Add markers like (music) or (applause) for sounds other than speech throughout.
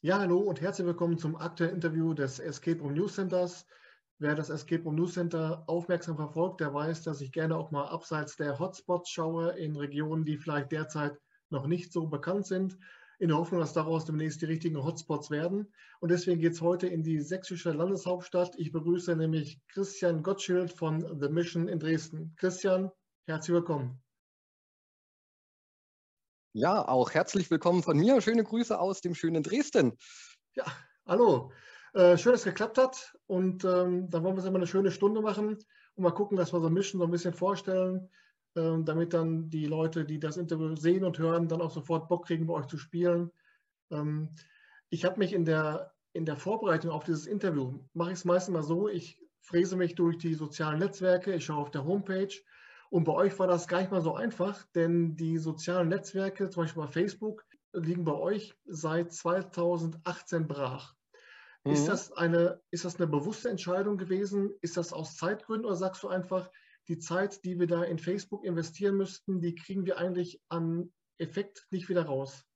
Ja, hallo und herzlich willkommen zum aktuellen Interview des Escape Room News Centers. Wer das Escape Room News Center aufmerksam verfolgt, der weiß, dass ich gerne auch mal abseits der Hotspots schaue in Regionen, die vielleicht derzeit noch nicht so bekannt sind, in der Hoffnung, dass daraus demnächst die richtigen Hotspots werden. Und deswegen geht es heute in die sächsische Landeshauptstadt. Ich begrüße nämlich Christian Gottschild von The Mission in Dresden. Christian, herzlich willkommen. Ja, auch herzlich willkommen von mir. Schöne Grüße aus dem schönen Dresden. Ja, hallo. Äh, schön, dass es geklappt hat. Und ähm, dann wollen wir es immer eine schöne Stunde machen und mal gucken, dass wir so Mission so ein bisschen vorstellen, äh, damit dann die Leute, die das Interview sehen und hören, dann auch sofort Bock kriegen, bei euch zu spielen. Ähm, ich habe mich in der, in der Vorbereitung auf dieses Interview, mache ich es meistens mal so, ich fräse mich durch die sozialen Netzwerke, ich schaue auf der Homepage und bei euch war das gar nicht mal so einfach, denn die sozialen Netzwerke, zum Beispiel bei Facebook, liegen bei euch seit 2018 brach. Mhm. Ist, das eine, ist das eine bewusste Entscheidung gewesen? Ist das aus Zeitgründen oder sagst du einfach, die Zeit, die wir da in Facebook investieren müssten, die kriegen wir eigentlich an Effekt nicht wieder raus?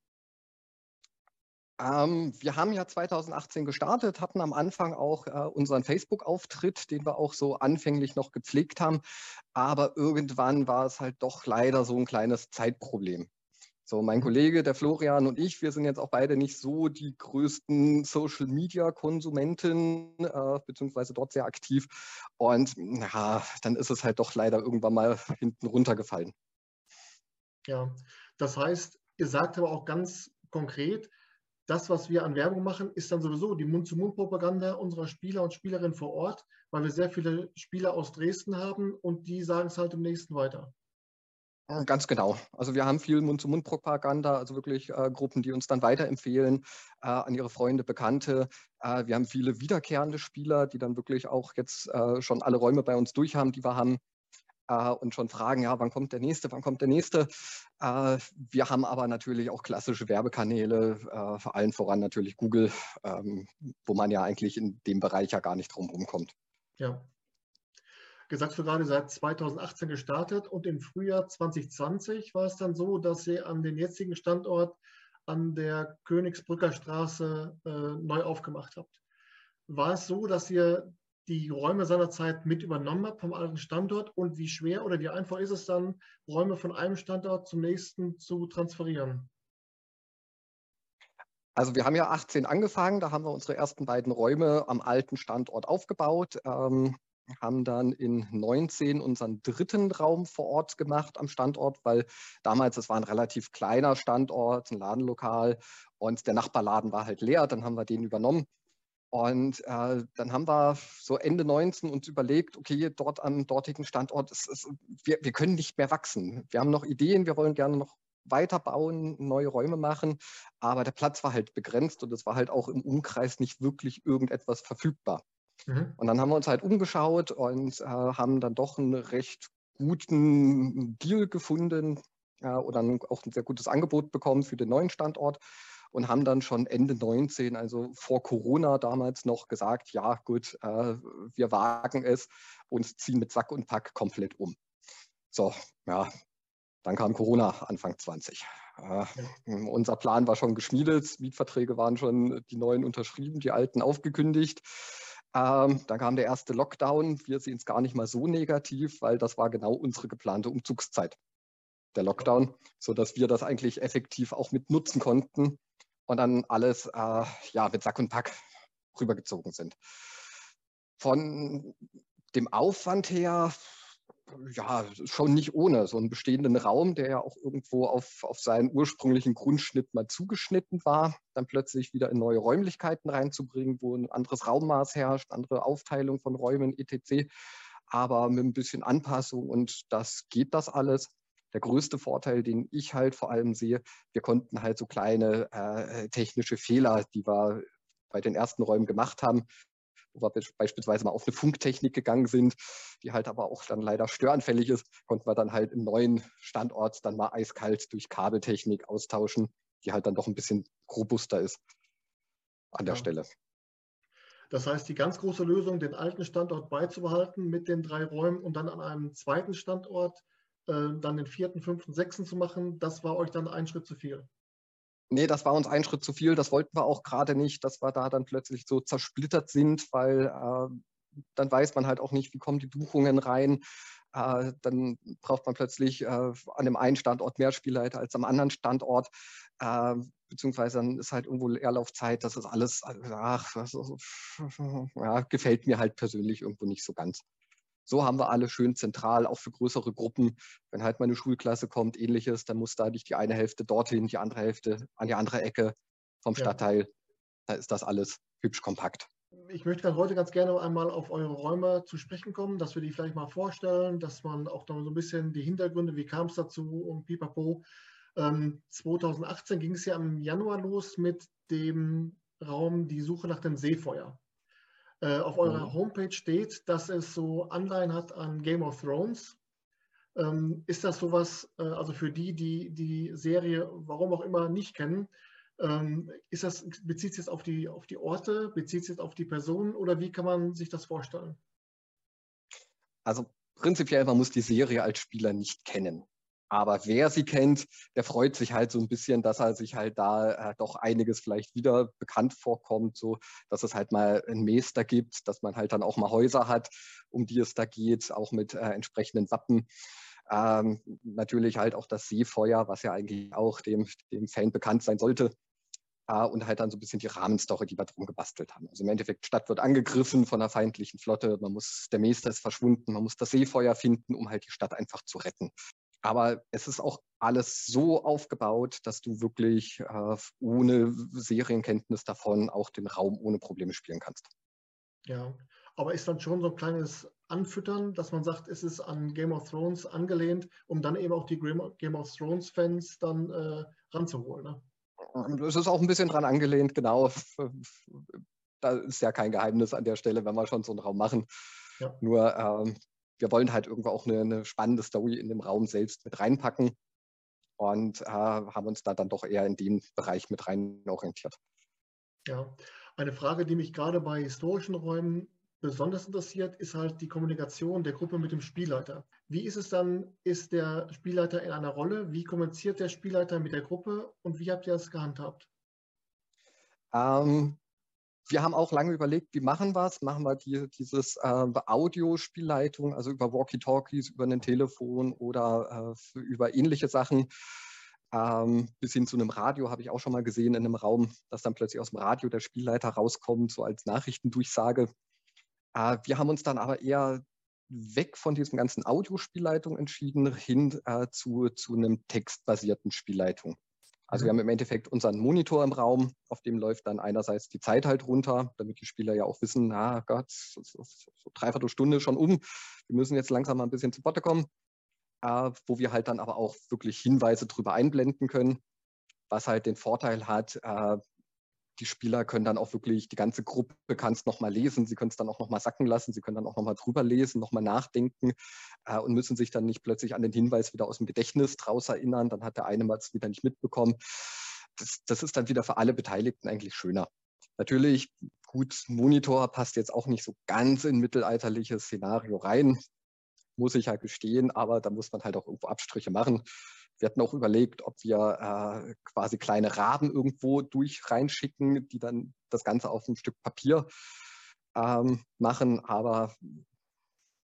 Ähm, wir haben ja 2018 gestartet, hatten am Anfang auch äh, unseren Facebook-Auftritt, den wir auch so anfänglich noch gepflegt haben. Aber irgendwann war es halt doch leider so ein kleines Zeitproblem. So, mein mhm. Kollege, der Florian und ich, wir sind jetzt auch beide nicht so die größten Social-Media-Konsumenten, äh, beziehungsweise dort sehr aktiv. Und ja, dann ist es halt doch leider irgendwann mal hinten runtergefallen. Ja, das heißt, ihr sagt aber auch ganz konkret, das, was wir an Werbung machen, ist dann sowieso die Mund-zu-Mund-Propaganda unserer Spieler und Spielerinnen vor Ort, weil wir sehr viele Spieler aus Dresden haben und die sagen es halt im nächsten weiter. Ganz genau. Also wir haben viel Mund-zu-Mund-Propaganda, also wirklich äh, Gruppen, die uns dann weiterempfehlen äh, an ihre Freunde, Bekannte. Äh, wir haben viele wiederkehrende Spieler, die dann wirklich auch jetzt äh, schon alle Räume bei uns durch haben, die wir haben äh, und schon fragen, ja, wann kommt der nächste, wann kommt der nächste. Äh, wir haben aber natürlich auch klassische Werbekanäle, äh, vor allem voran natürlich Google, ähm, wo man ja eigentlich in dem Bereich ja gar nicht drum kommt. Ja. Gesagt du gerade, seit 2018 gestartet und im Frühjahr 2020 war es dann so, dass ihr an den jetzigen Standort an der Königsbrücker Straße äh, neu aufgemacht habt. War es so, dass ihr die Räume seinerzeit mit übernommen habt vom alten Standort und wie schwer oder wie einfach ist es dann, Räume von einem Standort zum nächsten zu transferieren? Also wir haben ja 18 angefangen, da haben wir unsere ersten beiden Räume am alten Standort aufgebaut, ähm, haben dann in 19 unseren dritten Raum vor Ort gemacht am Standort, weil damals, es war ein relativ kleiner Standort, ein Ladenlokal und der Nachbarladen war halt leer, dann haben wir den übernommen und äh, dann haben wir so Ende 19 uns überlegt, okay, dort am dortigen Standort, ist, ist, wir, wir können nicht mehr wachsen. Wir haben noch Ideen, wir wollen gerne noch weiterbauen, neue Räume machen, aber der Platz war halt begrenzt und es war halt auch im Umkreis nicht wirklich irgendetwas verfügbar. Mhm. Und dann haben wir uns halt umgeschaut und äh, haben dann doch einen recht guten Deal gefunden äh, oder auch ein sehr gutes Angebot bekommen für den neuen Standort und haben dann schon Ende 19, also vor Corona damals noch gesagt, ja gut, äh, wir wagen es und ziehen mit Sack und Pack komplett um. So, ja, dann kam Corona Anfang 20. Äh, unser Plan war schon geschmiedet, Mietverträge waren schon die neuen unterschrieben, die alten aufgekündigt. Ähm, dann kam der erste Lockdown. Wir sehen es gar nicht mal so negativ, weil das war genau unsere geplante Umzugszeit, der Lockdown, sodass wir das eigentlich effektiv auch mit nutzen konnten, und dann alles äh, ja, mit Sack und Pack rübergezogen sind. Von dem Aufwand her, ja, schon nicht ohne. So einen bestehenden Raum, der ja auch irgendwo auf, auf seinen ursprünglichen Grundschnitt mal zugeschnitten war, dann plötzlich wieder in neue Räumlichkeiten reinzubringen, wo ein anderes Raummaß herrscht, andere Aufteilung von Räumen, etc. Aber mit ein bisschen Anpassung und das geht das alles der größte Vorteil, den ich halt vor allem sehe, wir konnten halt so kleine äh, technische Fehler, die wir bei den ersten Räumen gemacht haben, wo wir beispielsweise mal auf eine Funktechnik gegangen sind, die halt aber auch dann leider störanfällig ist, konnten wir dann halt im neuen Standort dann mal eiskalt durch Kabeltechnik austauschen, die halt dann doch ein bisschen robuster ist an der ja. Stelle. Das heißt, die ganz große Lösung, den alten Standort beizubehalten mit den drei Räumen und dann an einem zweiten Standort dann den vierten, fünften, sechsten zu machen, das war euch dann ein Schritt zu viel. Nee, das war uns ein Schritt zu viel. Das wollten wir auch gerade nicht, dass wir da dann plötzlich so zersplittert sind, weil äh, dann weiß man halt auch nicht, wie kommen die Buchungen rein. Äh, dann braucht man plötzlich äh, an dem einen Standort mehr Spielleiter als am anderen Standort. Äh, beziehungsweise dann ist halt irgendwo Leerlaufzeit. Das ist alles, ach, ja, gefällt mir halt persönlich irgendwo nicht so ganz. So haben wir alle schön zentral, auch für größere Gruppen. Wenn halt mal eine Schulklasse kommt, ähnliches, dann muss da nicht die eine Hälfte dorthin, die andere Hälfte an die andere Ecke vom Stadtteil. Ja. Da ist das alles hübsch kompakt. Ich möchte heute ganz gerne einmal auf eure Räume zu sprechen kommen, dass wir die vielleicht mal vorstellen, dass man auch noch so ein bisschen die Hintergründe, wie kam es dazu und pipapo. Ähm, 2018 ging es ja im Januar los mit dem Raum Die Suche nach dem Seefeuer. Äh, auf eurer mhm. Homepage steht, dass es so Anleihen hat an Game of Thrones. Ähm, ist das sowas, äh, also für die, die die Serie, warum auch immer, nicht kennen, ähm, ist das, bezieht es jetzt auf die, auf die Orte, bezieht es jetzt auf die Personen oder wie kann man sich das vorstellen? Also prinzipiell, man muss die Serie als Spieler nicht kennen. Aber wer sie kennt, der freut sich halt so ein bisschen, dass er sich halt da äh, doch einiges vielleicht wieder bekannt vorkommt, so dass es halt mal ein Meister gibt, dass man halt dann auch mal Häuser hat, um die es da geht, auch mit äh, entsprechenden Wappen. Ähm, natürlich halt auch das Seefeuer, was ja eigentlich auch dem, dem Fan bekannt sein sollte. Äh, und halt dann so ein bisschen die Rahmenstory, die wir drum gebastelt haben. Also im Endeffekt, Stadt wird angegriffen von einer feindlichen Flotte, man muss, der Meister ist verschwunden, man muss das Seefeuer finden, um halt die Stadt einfach zu retten. Aber es ist auch alles so aufgebaut, dass du wirklich äh, ohne Serienkenntnis davon auch den Raum ohne Probleme spielen kannst. Ja, aber ist dann schon so ein kleines Anfüttern, dass man sagt, es ist an Game of Thrones angelehnt, um dann eben auch die Game of Thrones-Fans dann äh, ranzuholen. Ne? Es ist auch ein bisschen dran angelehnt, genau. Da ist ja kein Geheimnis an der Stelle, wenn wir schon so einen Raum machen. Ja. Nur ähm, wir wollen halt irgendwo auch eine, eine, spannende Story in dem Raum selbst mit reinpacken und äh, haben uns da dann doch eher in den Bereich mit rein orientiert. Ja, eine Frage, die mich gerade bei historischen Räumen besonders interessiert, ist halt die Kommunikation der Gruppe mit dem Spielleiter. Wie ist es dann, ist der Spielleiter in einer Rolle? Wie kommuniziert der Spielleiter mit der Gruppe und wie habt ihr das gehandhabt? Ähm, wir haben auch lange überlegt, wie machen wir es? Machen wir die, dieses äh, Audiospielleitung, also über Walkie-Talkies, über ein Telefon oder äh, über ähnliche Sachen. Ähm, bis hin zu einem Radio habe ich auch schon mal gesehen in einem Raum, dass dann plötzlich aus dem Radio der Spielleiter rauskommt, so als Nachrichtendurchsage. Äh, wir haben uns dann aber eher weg von diesem ganzen Audiospielleitung entschieden, hin äh, zu, zu einem textbasierten Spielleitung. Also wir haben im Endeffekt unseren Monitor im Raum, auf dem läuft dann einerseits die Zeit halt runter, damit die Spieler ja auch wissen, na Gott, so, so, so dreiviertel Stunde schon um, wir müssen jetzt langsam mal ein bisschen zu Potte kommen, äh, wo wir halt dann aber auch wirklich Hinweise drüber einblenden können, was halt den Vorteil hat, äh, die Spieler können dann auch wirklich, die ganze Gruppe kann es nochmal lesen, sie können es dann auch nochmal sacken lassen, sie können dann auch nochmal drüber lesen, nochmal nachdenken äh, und müssen sich dann nicht plötzlich an den Hinweis wieder aus dem Gedächtnis draus erinnern, dann hat der eine mal es wieder nicht mitbekommen. Das, das ist dann wieder für alle Beteiligten eigentlich schöner. Natürlich, gut, Monitor passt jetzt auch nicht so ganz in mittelalterliches Szenario rein, muss ich ja gestehen, aber da muss man halt auch irgendwo Abstriche machen. Wir hatten auch überlegt, ob wir äh, quasi kleine Raben irgendwo durch reinschicken, die dann das Ganze auf ein Stück Papier ähm, machen, aber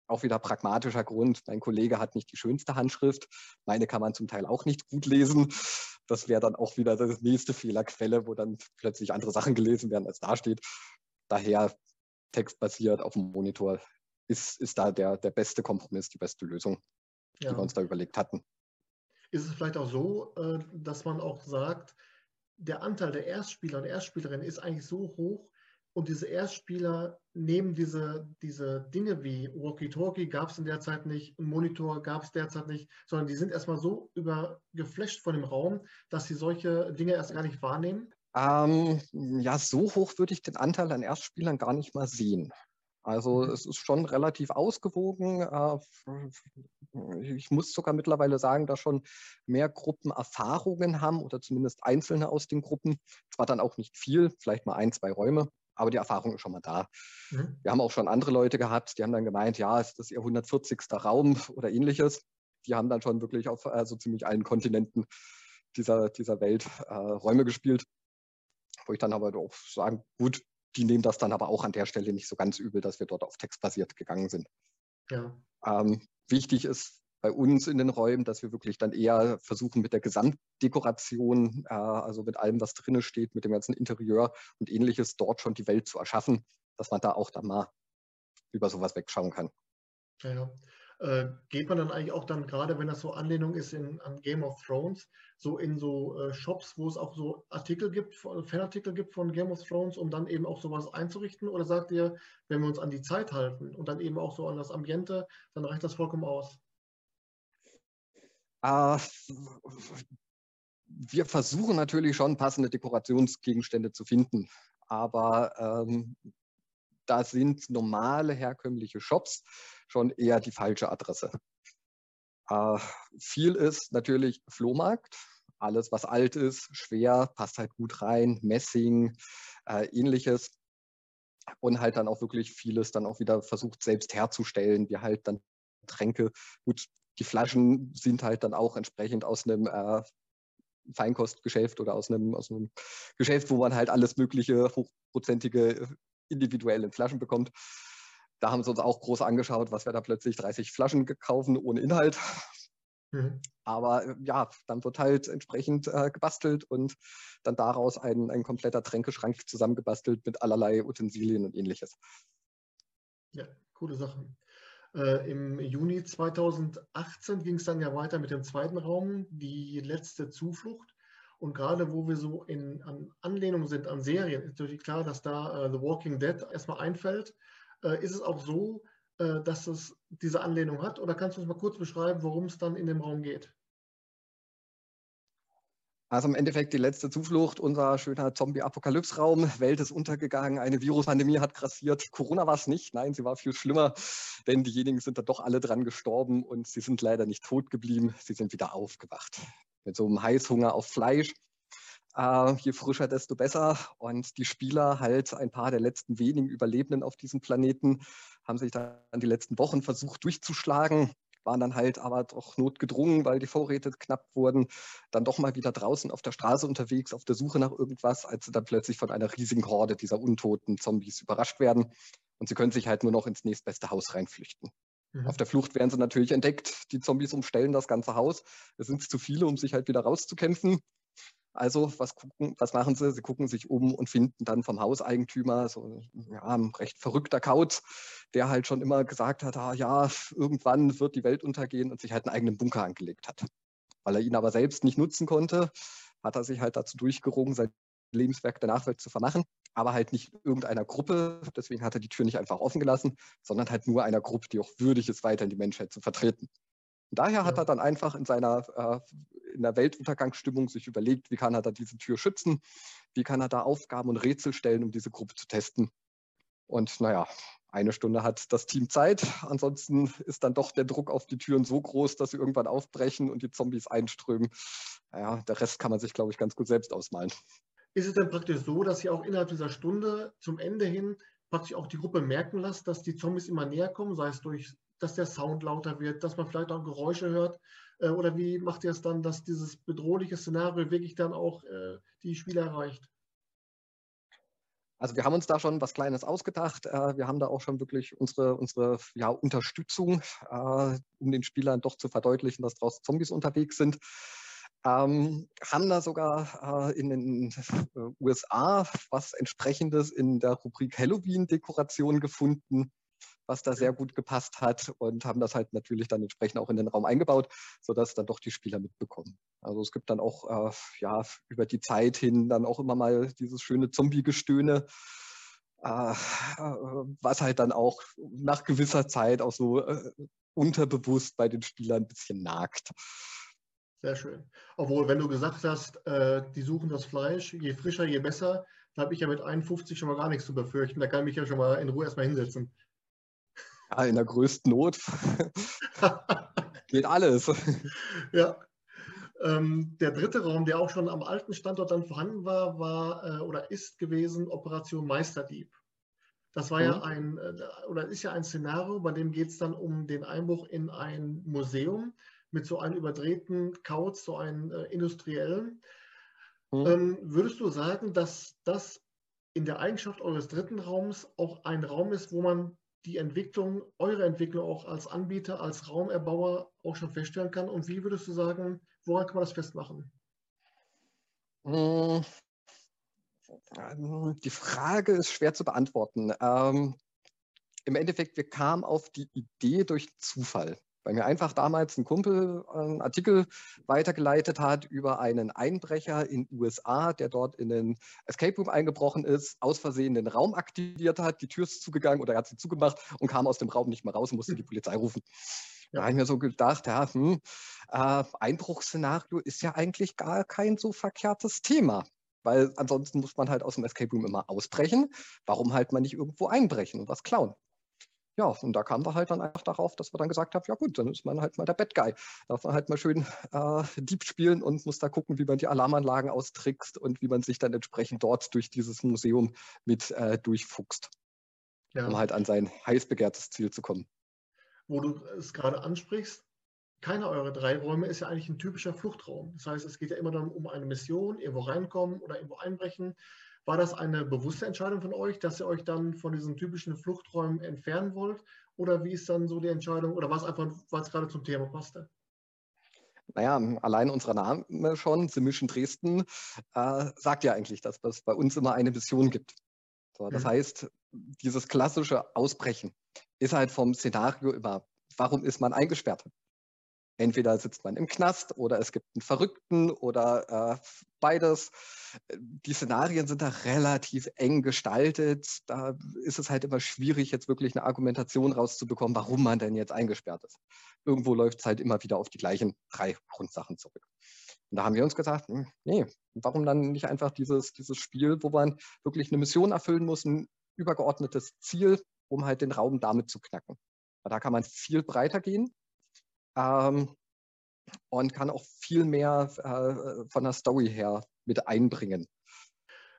auch wieder pragmatischer Grund. Mein Kollege hat nicht die schönste Handschrift. Meine kann man zum Teil auch nicht gut lesen. Das wäre dann auch wieder die nächste Fehlerquelle, wo dann plötzlich andere Sachen gelesen werden, als da steht. Daher textbasiert auf dem Monitor ist, ist da der, der beste Kompromiss, die beste Lösung, ja. die wir uns da überlegt hatten. Ist es vielleicht auch so, äh, dass man auch sagt, der Anteil der Erstspieler und Erstspielerinnen ist eigentlich so hoch und diese Erstspieler nehmen diese, diese Dinge wie Walkie-Talkie gab es in der Zeit nicht, ein Monitor gab es derzeit nicht, sondern die sind erstmal so übergeflasht von dem Raum, dass sie solche Dinge erst gar nicht wahrnehmen? Ähm, ja, so hoch würde ich den Anteil an Erstspielern gar nicht mal sehen. Also mhm. es ist schon relativ ausgewogen. Äh, ich muss sogar mittlerweile sagen, dass schon mehr Gruppen Erfahrungen haben oder zumindest Einzelne aus den Gruppen. Zwar dann auch nicht viel, vielleicht mal ein, zwei Räume, aber die Erfahrung ist schon mal da. Mhm. Wir haben auch schon andere Leute gehabt, die haben dann gemeint, ja, ist das ihr 140. Raum oder ähnliches. Die haben dann schon wirklich auf so ziemlich allen Kontinenten dieser, dieser Welt äh, Räume gespielt, wo ich dann aber auch sagen, gut, die nehmen das dann aber auch an der Stelle nicht so ganz übel, dass wir dort auf textbasiert gegangen sind. Ja. Ähm, wichtig ist bei uns in den Räumen, dass wir wirklich dann eher versuchen mit der Gesamtdekoration, äh, also mit allem, was drinne steht, mit dem ganzen Interieur und ähnliches, dort schon die Welt zu erschaffen, dass man da auch dann mal über sowas wegschauen kann. Ja, ja. Äh, geht man dann eigentlich auch dann, gerade wenn das so Anlehnung ist in, an Game of Thrones, so in so äh, Shops, wo es auch so Artikel gibt, Fanartikel gibt von Game of Thrones, um dann eben auch sowas einzurichten? Oder sagt ihr, wenn wir uns an die Zeit halten und dann eben auch so an das Ambiente, dann reicht das vollkommen aus? Äh, wir versuchen natürlich schon passende Dekorationsgegenstände zu finden, aber ähm, da sind normale herkömmliche Shops schon eher die falsche Adresse. Äh, viel ist natürlich Flohmarkt. Alles, was alt ist, schwer, passt halt gut rein, Messing, äh, ähnliches. Und halt dann auch wirklich vieles dann auch wieder versucht selbst herzustellen, wie halt dann Tränke. Gut, die Flaschen sind halt dann auch entsprechend aus einem äh, Feinkostgeschäft oder aus einem, aus einem Geschäft, wo man halt alles mögliche hochprozentige individuell in Flaschen bekommt. Da haben sie uns auch groß angeschaut, was wir da plötzlich 30 Flaschen gekauft ohne Inhalt. Mhm. Aber äh, ja, dann wird halt entsprechend äh, gebastelt und dann daraus ein, ein kompletter Tränkeschrank zusammengebastelt mit allerlei Utensilien und ähnliches. Ja, coole Sache. Äh, Im Juni 2018 ging es dann ja weiter mit dem zweiten Raum, die letzte Zuflucht. Und gerade wo wir so in an Anlehnung sind an Serien, ist natürlich klar, dass da äh, The Walking Dead erstmal einfällt. Äh, ist es auch so, äh, dass es diese Anlehnung hat? Oder kannst du uns mal kurz beschreiben, worum es dann in dem Raum geht? Also im Endeffekt die letzte Zuflucht, unser schöner Zombie-Apokalypse-Raum. Welt ist untergegangen, eine Viruspandemie hat grassiert. Corona war es nicht, nein, sie war viel schlimmer, denn diejenigen sind da doch alle dran gestorben und sie sind leider nicht tot geblieben, sie sind wieder aufgewacht mit so einem Heißhunger auf Fleisch. Äh, je frischer, desto besser. Und die Spieler, halt ein paar der letzten wenigen Überlebenden auf diesem Planeten, haben sich dann die letzten Wochen versucht durchzuschlagen, waren dann halt aber doch notgedrungen, weil die Vorräte knapp wurden, dann doch mal wieder draußen auf der Straße unterwegs, auf der Suche nach irgendwas, als sie dann plötzlich von einer riesigen Horde dieser untoten Zombies überrascht werden. Und sie können sich halt nur noch ins nächstbeste Haus reinflüchten. Mhm. Auf der Flucht werden sie natürlich entdeckt. Die Zombies umstellen das ganze Haus. Es sind zu viele, um sich halt wieder rauszukämpfen. Also was, gucken, was machen sie? Sie gucken sich um und finden dann vom Hauseigentümer so ja, ein recht verrückter Kauz, der halt schon immer gesagt hat, ah, ja, irgendwann wird die Welt untergehen und sich halt einen eigenen Bunker angelegt hat. Weil er ihn aber selbst nicht nutzen konnte, hat er sich halt dazu durchgerungen, sein Lebenswerk der Nachwelt zu vermachen, aber halt nicht irgendeiner Gruppe. Deswegen hat er die Tür nicht einfach offen gelassen, sondern halt nur einer Gruppe, die auch würdig ist, weiter in die Menschheit zu vertreten. Und daher ja. hat er dann einfach in seiner äh, in der Weltuntergangsstimmung sich überlegt, wie kann er da diese Tür schützen, wie kann er da Aufgaben und Rätsel stellen, um diese Gruppe zu testen. Und naja, eine Stunde hat das Team Zeit. Ansonsten ist dann doch der Druck auf die Türen so groß, dass sie irgendwann aufbrechen und die Zombies einströmen. Naja, der Rest kann man sich, glaube ich, ganz gut selbst ausmalen. Ist es denn praktisch so, dass ihr auch innerhalb dieser Stunde zum Ende hin praktisch auch die Gruppe merken lasst, dass die Zombies immer näher kommen, sei es durch, dass der Sound lauter wird, dass man vielleicht auch Geräusche hört? Äh, oder wie macht ihr es dann, dass dieses bedrohliche Szenario wirklich dann auch äh, die Spieler erreicht? Also wir haben uns da schon was Kleines ausgedacht. Äh, wir haben da auch schon wirklich unsere, unsere ja, Unterstützung, um den Spielern doch zu verdeutlichen, dass draußen Zombies unterwegs sind. Ähm, haben da sogar äh, in den äh, USA was entsprechendes in der Rubrik Halloween-Dekoration gefunden, was da sehr gut gepasst hat und haben das halt natürlich dann entsprechend auch in den Raum eingebaut, sodass dann doch die Spieler mitbekommen. Also es gibt dann auch äh, ja, über die Zeit hin dann auch immer mal dieses schöne Zombie-Gestöhne, äh, was halt dann auch nach gewisser Zeit auch so äh, unterbewusst bei den Spielern ein bisschen nagt. Sehr schön. Obwohl, wenn du gesagt hast, äh, die suchen das Fleisch, je frischer, je besser, da habe ich ja mit 51 schon mal gar nichts zu befürchten. Da kann ich mich ja schon mal in Ruhe erstmal hinsetzen. Ja, in der größten Not (laughs) geht alles. Ja. Ähm, der dritte Raum, der auch schon am alten Standort dann vorhanden war, war äh, oder ist gewesen Operation Meisterdieb. Das war mhm. ja ein, äh, oder ist ja ein Szenario, bei dem geht es dann um den Einbruch in ein Museum mit so einem überdrehten Kauz, so einem äh, industriellen. Mhm. Ähm, würdest du sagen, dass das in der Eigenschaft eures dritten Raums auch ein Raum ist, wo man die Entwicklung, eure Entwicklung auch als Anbieter, als Raumerbauer auch schon feststellen kann? Und wie würdest du sagen, woran kann man das festmachen? Hm. Die Frage ist schwer zu beantworten. Ähm, Im Endeffekt, wir kamen auf die Idee durch Zufall weil mir einfach damals ein Kumpel einen Artikel weitergeleitet hat über einen Einbrecher in den USA, der dort in den Escape Room eingebrochen ist, aus Versehen den Raum aktiviert hat, die Tür ist zugegangen oder er hat sie zugemacht und kam aus dem Raum nicht mehr raus und musste die Polizei rufen. Da habe ich mir so gedacht, ja, hm, äh, Einbruchsszenario ist ja eigentlich gar kein so verkehrtes Thema. Weil ansonsten muss man halt aus dem Escape Room immer ausbrechen. Warum halt man nicht irgendwo einbrechen und was klauen? Ja, und da kamen wir halt dann einfach darauf, dass wir dann gesagt haben, ja gut, dann ist man halt mal der Bad Guy. Darf man halt mal schön äh, Dieb spielen und muss da gucken, wie man die Alarmanlagen austrickst und wie man sich dann entsprechend dort durch dieses Museum mit äh, durchfuchst, ja. um halt an sein heiß begehrtes Ziel zu kommen. Wo du es gerade ansprichst, keiner eurer drei Räume ist ja eigentlich ein typischer Fluchtraum. Das heißt, es geht ja immer dann um eine Mission, irgendwo reinkommen oder irgendwo einbrechen. War das eine bewusste Entscheidung von euch, dass ihr euch dann von diesen typischen Fluchträumen entfernen wollt? Oder wie ist dann so die Entscheidung? Oder war es einfach, weil es gerade zum Thema passte? Naja, allein unser Name schon, The Mission Dresden, äh, sagt ja eigentlich, dass es bei uns immer eine Mission gibt. So, das mhm. heißt, dieses klassische Ausbrechen ist halt vom Szenario immer, warum ist man eingesperrt? Entweder sitzt man im Knast oder es gibt einen Verrückten oder äh, beides. Die Szenarien sind da relativ eng gestaltet. Da ist es halt immer schwierig, jetzt wirklich eine Argumentation rauszubekommen, warum man denn jetzt eingesperrt ist. Irgendwo läuft es halt immer wieder auf die gleichen drei Grundsachen zurück. Und da haben wir uns gesagt, hm, nee, warum dann nicht einfach dieses, dieses Spiel, wo man wirklich eine Mission erfüllen muss, ein übergeordnetes Ziel, um halt den Raum damit zu knacken. Da kann man viel breiter gehen ähm, und kann auch viel mehr äh, von der Story her mit einbringen.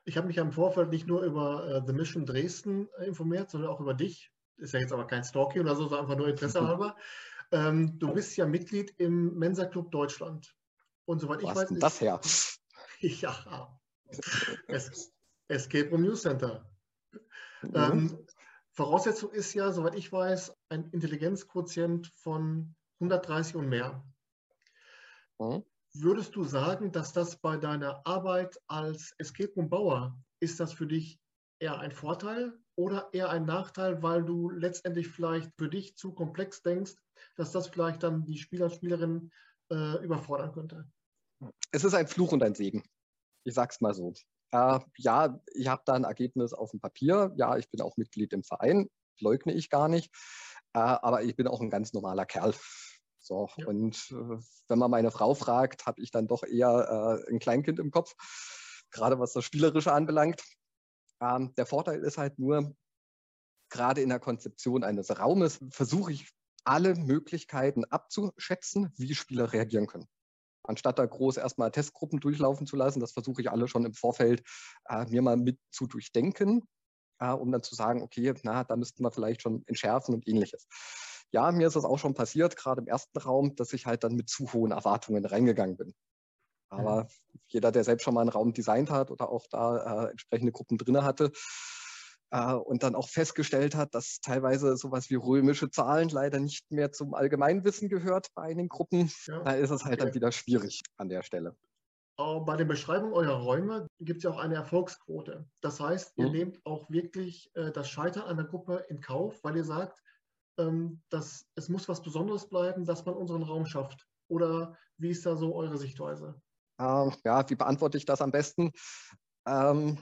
Ich habe mich im Vorfeld nicht nur über äh, The Mission Dresden äh, informiert, sondern auch über dich. Ist ja jetzt aber kein Stalking oder so, sondern einfach nur Interesse (laughs) halber. Ähm, du bist ja Mitglied im Mensa Club Deutschland. Und soweit ich weiß. Denn das her? (laughs) ja. Es, Escape Room News Center. Mhm. Ähm, Voraussetzung ist ja, soweit ich weiß, ein Intelligenzquotient von 130 und mehr. Mhm. Würdest du sagen, dass das bei deiner Arbeit als Escape Room Bauer, ist das für dich eher ein Vorteil oder eher ein Nachteil, weil du letztendlich vielleicht für dich zu komplex denkst, dass das vielleicht dann die Spieler und Spielerinnen äh, überfordern könnte? Es ist ein Fluch und ein Segen. Ich sag's mal so. Äh, ja, ich habe da ein Ergebnis auf dem Papier. Ja, ich bin auch Mitglied im Verein, leugne ich gar nicht. Äh, aber ich bin auch ein ganz normaler Kerl. So, ja. und äh, wenn man meine Frau fragt, habe ich dann doch eher äh, ein Kleinkind im Kopf, gerade was das Spielerische anbelangt. Ähm, der Vorteil ist halt nur, gerade in der Konzeption eines Raumes versuche ich alle Möglichkeiten abzuschätzen, wie Spieler reagieren können. Anstatt da groß erstmal Testgruppen durchlaufen zu lassen, das versuche ich alle schon im Vorfeld äh, mir mal mit zu durchdenken, äh, um dann zu sagen, okay, na, da müssten wir vielleicht schon entschärfen und ähnliches ja, mir ist das auch schon passiert, gerade im ersten Raum, dass ich halt dann mit zu hohen Erwartungen reingegangen bin. Aber mhm. jeder, der selbst schon mal einen Raum designt hat oder auch da äh, entsprechende Gruppen drin hatte äh, und dann auch festgestellt hat, dass teilweise sowas wie römische Zahlen leider nicht mehr zum Allgemeinwissen gehört bei einigen Gruppen, ja. da ist es halt okay. dann wieder schwierig an der Stelle. Bei der Beschreibung eurer Räume gibt es ja auch eine Erfolgsquote. Das heißt, ihr mhm. nehmt auch wirklich äh, das Scheitern einer Gruppe in Kauf, weil ihr sagt, ähm, dass es muss was Besonderes bleiben, dass man unseren Raum schafft? Oder wie ist da so eure Sichtweise? Ähm, ja, wie beantworte ich das am besten? Ähm,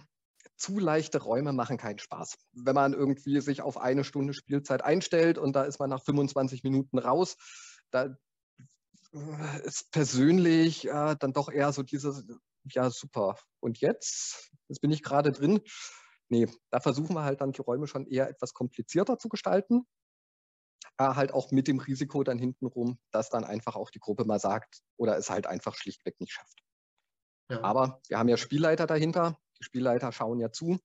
zu leichte Räume machen keinen Spaß. Wenn man irgendwie sich auf eine Stunde Spielzeit einstellt und da ist man nach 25 Minuten raus, da ist persönlich äh, dann doch eher so dieses, ja super. Und jetzt, jetzt bin ich gerade drin. Nee, da versuchen wir halt dann die Räume schon eher etwas komplizierter zu gestalten halt auch mit dem Risiko dann hintenrum, dass dann einfach auch die Gruppe mal sagt oder es halt einfach schlichtweg nicht schafft. Ja. Aber wir haben ja Spielleiter dahinter. Die Spielleiter schauen ja zu.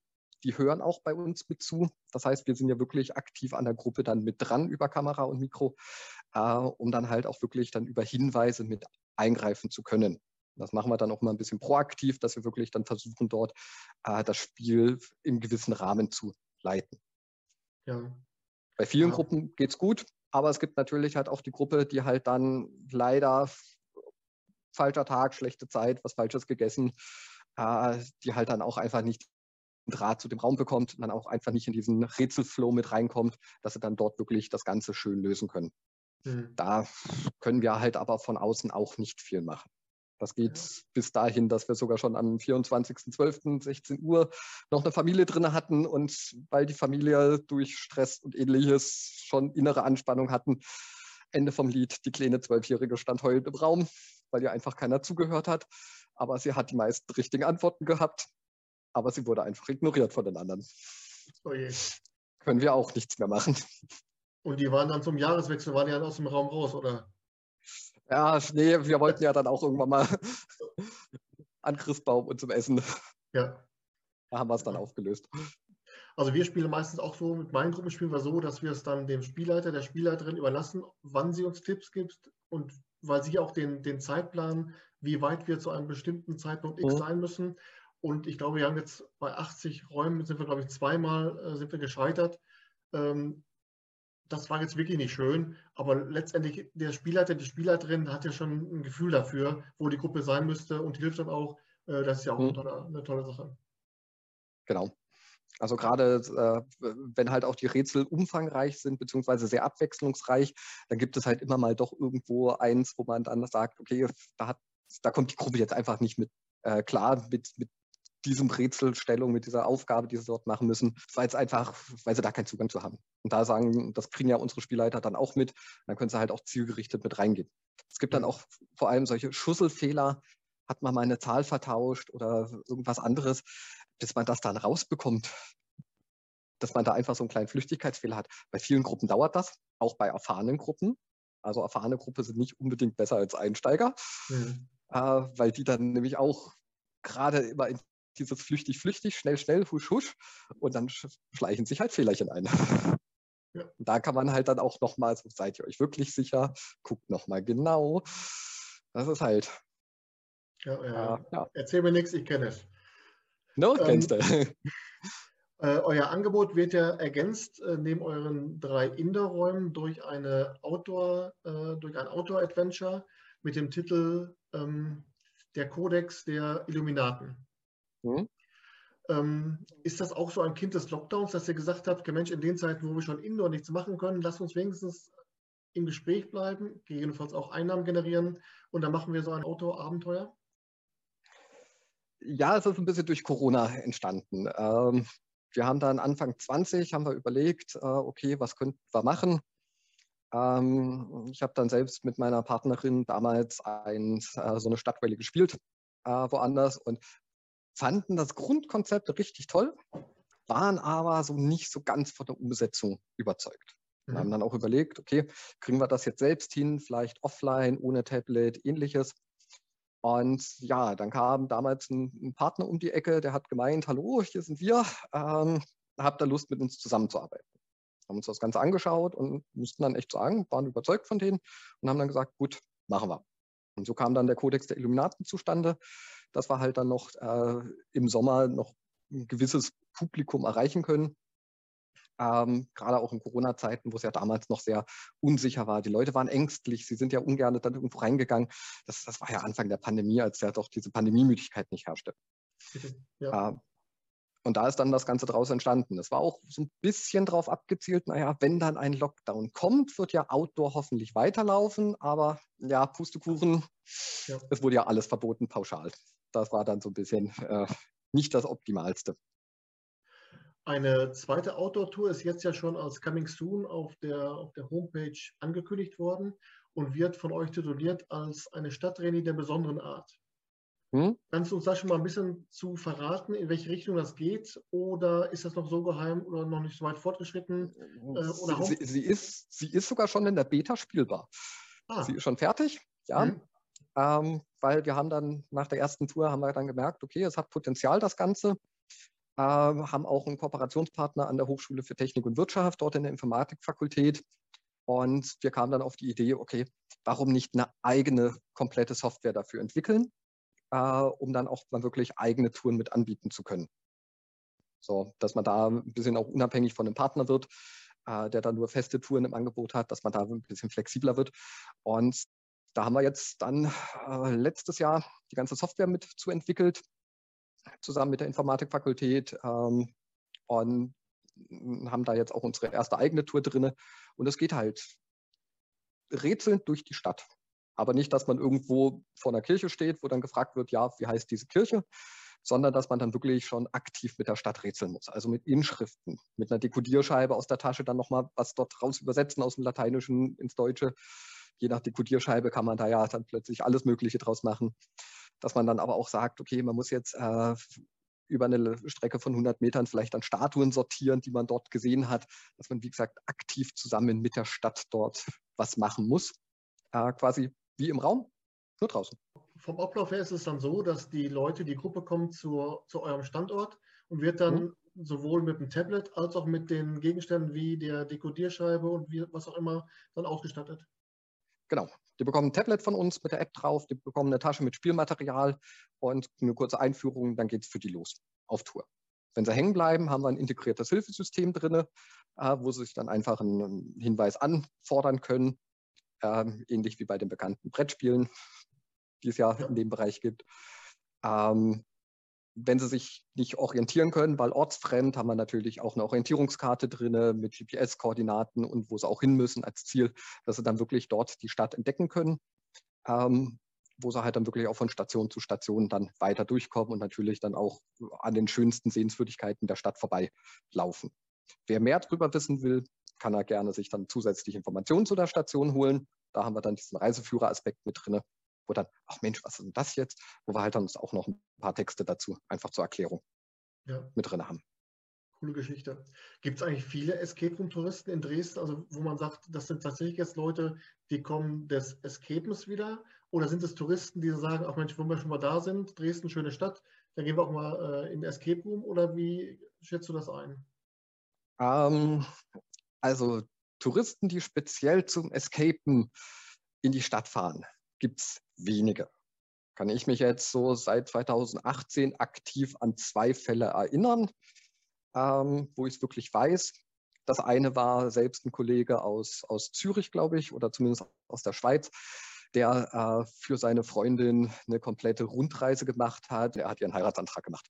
Die hören auch bei uns mit zu. Das heißt, wir sind ja wirklich aktiv an der Gruppe dann mit dran über Kamera und Mikro. äh, um dann halt auch wirklich dann über Hinweise mit eingreifen zu können. Das machen wir dann auch mal ein bisschen proaktiv, dass wir wirklich dann versuchen, dort äh, das Spiel im gewissen Rahmen zu leiten. Ja. Bei vielen ja. Gruppen geht es gut, aber es gibt natürlich halt auch die Gruppe, die halt dann leider falscher Tag, schlechte Zeit, was Falsches gegessen, äh, die halt dann auch einfach nicht den Draht zu dem Raum bekommt und dann auch einfach nicht in diesen Rätselflow mit reinkommt, dass sie dann dort wirklich das Ganze schön lösen können. Mhm. Da können wir halt aber von außen auch nicht viel machen. Das geht ja. bis dahin, dass wir sogar schon am 24.12. 16 Uhr noch eine Familie drin hatten und weil die Familie durch Stress und ähnliches schon innere Anspannung hatten, Ende vom Lied, die kleine Zwölfjährige stand heulend im Raum, weil ihr einfach keiner zugehört hat. Aber sie hat die meisten richtigen Antworten gehabt, aber sie wurde einfach ignoriert von den anderen. Oh Können wir auch nichts mehr machen. Und die waren dann zum Jahreswechsel, waren die dann aus dem Raum raus, oder? Ja, nee, wir wollten ja dann auch irgendwann mal (laughs) an Christbaum und zum Essen. Ja. Da haben wir es dann aufgelöst. Also wir spielen meistens auch so, mit meinen Gruppen spielen wir so, dass wir es dann dem Spielleiter, der Spielleiterin überlassen, wann sie uns Tipps gibt und weil sie auch den, den Zeitplan, wie weit wir zu einem bestimmten Zeitpunkt X mhm. sein müssen. Und ich glaube, wir haben jetzt bei 80 Räumen, sind wir, glaube ich, zweimal äh, sind wir gescheitert. Ähm, das war jetzt wirklich nicht schön, aber letztendlich der Spielleiter, die Spielleiterin hat ja schon ein Gefühl dafür, wo die Gruppe sein müsste und hilft dann auch. Äh, das ist ja auch mhm. eine, tolle, eine tolle Sache. Genau. Also gerade äh, wenn halt auch die Rätsel umfangreich sind, beziehungsweise sehr abwechslungsreich, dann gibt es halt immer mal doch irgendwo eins, wo man dann sagt, okay, da, hat, da kommt die Gruppe jetzt einfach nicht mit äh, klar mit, mit diesem Rätselstellung, mit dieser Aufgabe, die sie dort machen müssen, weil es einfach, weil sie da keinen Zugang zu haben. Und da sagen, das kriegen ja unsere Spielleiter dann auch mit. Dann können sie halt auch zielgerichtet mit reingehen. Es gibt dann auch vor allem solche Schusselfehler, hat man mal eine Zahl vertauscht oder irgendwas anderes, bis man das dann rausbekommt, dass man da einfach so einen kleinen Flüchtigkeitsfehler hat. Bei vielen Gruppen dauert das, auch bei erfahrenen Gruppen. Also erfahrene Gruppen sind nicht unbedingt besser als Einsteiger, mhm. äh, weil die dann nämlich auch gerade immer in dieses flüchtig, flüchtig, schnell, schnell, husch, husch und dann schleichen sich halt Fehlerchen ein. Ja. Da kann man halt dann auch nochmal, so seid ihr euch wirklich sicher, guckt nochmal genau. Das ist halt. Ja, ja. Äh, ja. Erzähl mir nichts, ich kenne es. No, ähm, kennst du. (laughs) Äh, euer Angebot wird ja ergänzt äh, neben euren drei Indoor-Räumen durch eine Outdoor, äh, durch ein Outdoor-Adventure mit dem Titel ähm, Der Kodex der Illuminaten. Mhm. Ähm, ist das auch so ein Kind des Lockdowns, dass ihr gesagt habt, Mensch, in den Zeiten, wo wir schon indoor nichts machen können, lasst uns wenigstens im Gespräch bleiben, gegebenenfalls auch Einnahmen generieren und dann machen wir so ein Outdoor-Abenteuer? Ja, es ist ein bisschen durch Corona entstanden. Ähm, wir haben dann Anfang 20 haben wir überlegt, äh, okay, was könnten wir machen? Ähm, ich habe dann selbst mit meiner Partnerin damals ein, äh, so eine Stadtwelle gespielt, äh, woanders und fanden das Grundkonzept richtig toll, waren aber so nicht so ganz von der Umsetzung überzeugt. Wir mhm. haben dann auch überlegt, okay, kriegen wir das jetzt selbst hin, vielleicht offline, ohne Tablet, ähnliches. Und ja, dann kam damals ein, ein Partner um die Ecke, der hat gemeint, hallo, hier sind wir, ähm, habt ihr Lust, mit uns zusammenzuarbeiten? Haben uns das Ganze angeschaut und mussten dann echt sagen, waren überzeugt von denen und haben dann gesagt, gut, machen wir. Und so kam dann der Kodex der Illuminaten zustande, dass wir halt dann noch äh, im Sommer noch ein gewisses Publikum erreichen können. Ähm, gerade auch in Corona-Zeiten, wo es ja damals noch sehr unsicher war. Die Leute waren ängstlich, sie sind ja ungern dann irgendwo reingegangen. Das, das war ja Anfang der Pandemie, als ja doch diese Pandemiemüdigkeit nicht herrschte. Ja. Äh, und da ist dann das Ganze daraus entstanden. Es war auch so ein bisschen darauf abgezielt, naja, wenn dann ein Lockdown kommt, wird ja Outdoor hoffentlich weiterlaufen, aber ja, Pustekuchen, ja. es wurde ja alles verboten pauschal. Das war dann so ein bisschen äh, nicht das Optimalste. Eine zweite Outdoor-Tour ist jetzt ja schon als Coming Soon auf der, auf der Homepage angekündigt worden und wird von euch tituliert als eine Stadtrallye der besonderen Art. Hm? Kannst du uns da schon mal ein bisschen zu verraten, in welche Richtung das geht? Oder ist das noch so geheim oder noch nicht so weit fortgeschritten? Äh, sie, sie, sie, ist, sie ist sogar schon in der Beta spielbar. Ah. Sie ist schon fertig, ja. Hm. Ähm, weil wir haben dann nach der ersten Tour haben wir dann gemerkt, okay, es hat Potenzial, das Ganze. Ähm, haben auch einen Kooperationspartner an der Hochschule für Technik und Wirtschaft, dort in der Informatikfakultät. Und wir kamen dann auf die Idee, okay, warum nicht eine eigene komplette Software dafür entwickeln, äh, um dann auch mal wirklich eigene Touren mit anbieten zu können. So, dass man da ein bisschen auch unabhängig von einem Partner wird, äh, der dann nur feste Touren im Angebot hat, dass man da ein bisschen flexibler wird. Und da haben wir jetzt dann äh, letztes Jahr die ganze Software mit zu entwickelt, zusammen mit der Informatikfakultät ähm, und haben da jetzt auch unsere erste eigene Tour drin. Und es geht halt rätselnd durch die Stadt. Aber nicht, dass man irgendwo vor einer Kirche steht, wo dann gefragt wird, ja, wie heißt diese Kirche, sondern dass man dann wirklich schon aktiv mit der Stadt rätseln muss. Also mit Inschriften, mit einer Dekodierscheibe aus der Tasche dann nochmal was dort raus übersetzen aus dem Lateinischen ins Deutsche. Je nach Dekodierscheibe kann man da ja dann plötzlich alles Mögliche draus machen. Dass man dann aber auch sagt, okay, man muss jetzt äh, über eine Strecke von 100 Metern vielleicht dann Statuen sortieren, die man dort gesehen hat, dass man, wie gesagt, aktiv zusammen mit der Stadt dort was machen muss. Äh, quasi wie im Raum, nur draußen. Vom Ablauf her ist es dann so, dass die Leute, die Gruppe kommt zu, zu eurem Standort und wird dann mhm. sowohl mit dem Tablet als auch mit den Gegenständen wie der Dekodierscheibe und wie, was auch immer dann ausgestattet. Genau. Die bekommen ein Tablet von uns mit der App drauf, die bekommen eine Tasche mit Spielmaterial und eine kurze Einführung, dann geht es für die los auf Tour. Wenn sie hängen bleiben, haben wir ein integriertes Hilfesystem drin, äh, wo sie sich dann einfach einen Hinweis anfordern können, äh, ähnlich wie bei den bekannten Brettspielen, die es ja, ja. in dem Bereich gibt. Ähm, wenn sie sich nicht orientieren können, weil ortsfremd, haben wir natürlich auch eine Orientierungskarte drin mit GPS-Koordinaten und wo sie auch hin müssen als Ziel, dass sie dann wirklich dort die Stadt entdecken können, ähm, wo sie halt dann wirklich auch von Station zu Station dann weiter durchkommen und natürlich dann auch an den schönsten Sehenswürdigkeiten der Stadt vorbeilaufen. Wer mehr darüber wissen will, kann er gerne sich dann zusätzliche Informationen zu der Station holen. Da haben wir dann diesen Reiseführer-Aspekt mit drin wo dann, ach Mensch, was ist denn das jetzt? Wo wir halt dann auch noch ein paar Texte dazu einfach zur Erklärung ja. mit drin haben. Coole Geschichte. Gibt es eigentlich viele Escape Room-Touristen in Dresden, also wo man sagt, das sind tatsächlich jetzt Leute, die kommen des Escapes wieder? Oder sind es Touristen, die sagen, ach Mensch, wenn wir schon mal da sind, Dresden, schöne Stadt, dann gehen wir auch mal äh, in den Escape Room? Oder wie schätzt du das ein? Ähm, also Touristen, die speziell zum Escapen in die Stadt fahren, gibt es wenige. Kann ich mich jetzt so seit 2018 aktiv an zwei Fälle erinnern, ähm, wo ich es wirklich weiß. Das eine war selbst ein Kollege aus, aus Zürich, glaube ich, oder zumindest aus der Schweiz, der äh, für seine Freundin eine komplette Rundreise gemacht hat. Er hat ihren Heiratsantrag gemacht.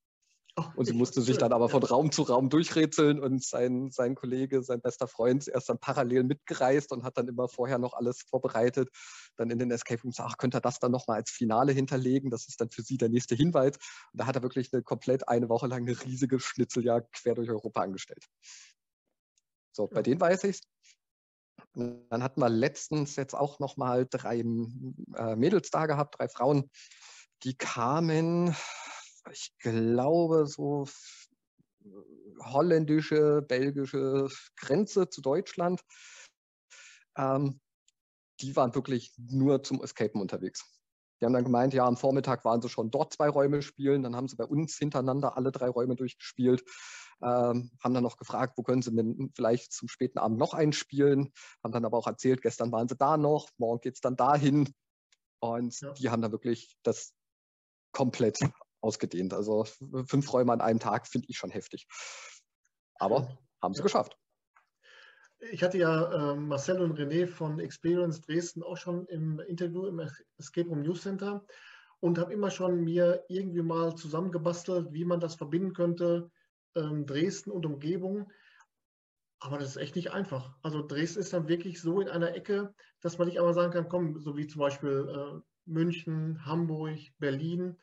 Oh, und sie musste sich dann aber von Raum zu Raum durchrätseln und sein, sein Kollege, sein bester Freund, ist dann parallel mitgereist und hat dann immer vorher noch alles vorbereitet. Dann in den Escape Rooms, ach, könnte er das dann nochmal als Finale hinterlegen? Das ist dann für sie der nächste Hinweis. Und da hat er wirklich eine komplett eine Woche lang eine riesige Schnitzeljagd quer durch Europa angestellt. So, bei denen weiß ich es. Dann hatten wir letztens jetzt auch nochmal drei äh, Mädels da gehabt, drei Frauen, die kamen ich glaube, so holländische, belgische Grenze zu Deutschland. Ähm, die waren wirklich nur zum Escapen unterwegs. Die haben dann gemeint, ja, am Vormittag waren sie schon dort zwei Räume spielen, dann haben sie bei uns hintereinander alle drei Räume durchgespielt, ähm, haben dann noch gefragt, wo können sie denn vielleicht zum späten Abend noch einspielen, haben dann aber auch erzählt, gestern waren sie da noch, morgen geht es dann dahin. Und ja. die haben dann wirklich das komplett ausgedehnt. Also fünf Räume an einem Tag finde ich schon heftig. Aber haben sie geschafft. Ich hatte ja äh, Marcel und René von Experience Dresden auch schon im Interview im Escape Room News Center und habe immer schon mir irgendwie mal zusammengebastelt, wie man das verbinden könnte, ähm, Dresden und Umgebung. Aber das ist echt nicht einfach. Also Dresden ist dann wirklich so in einer Ecke, dass man nicht einmal sagen kann, komm, so wie zum Beispiel äh, München, Hamburg, Berlin,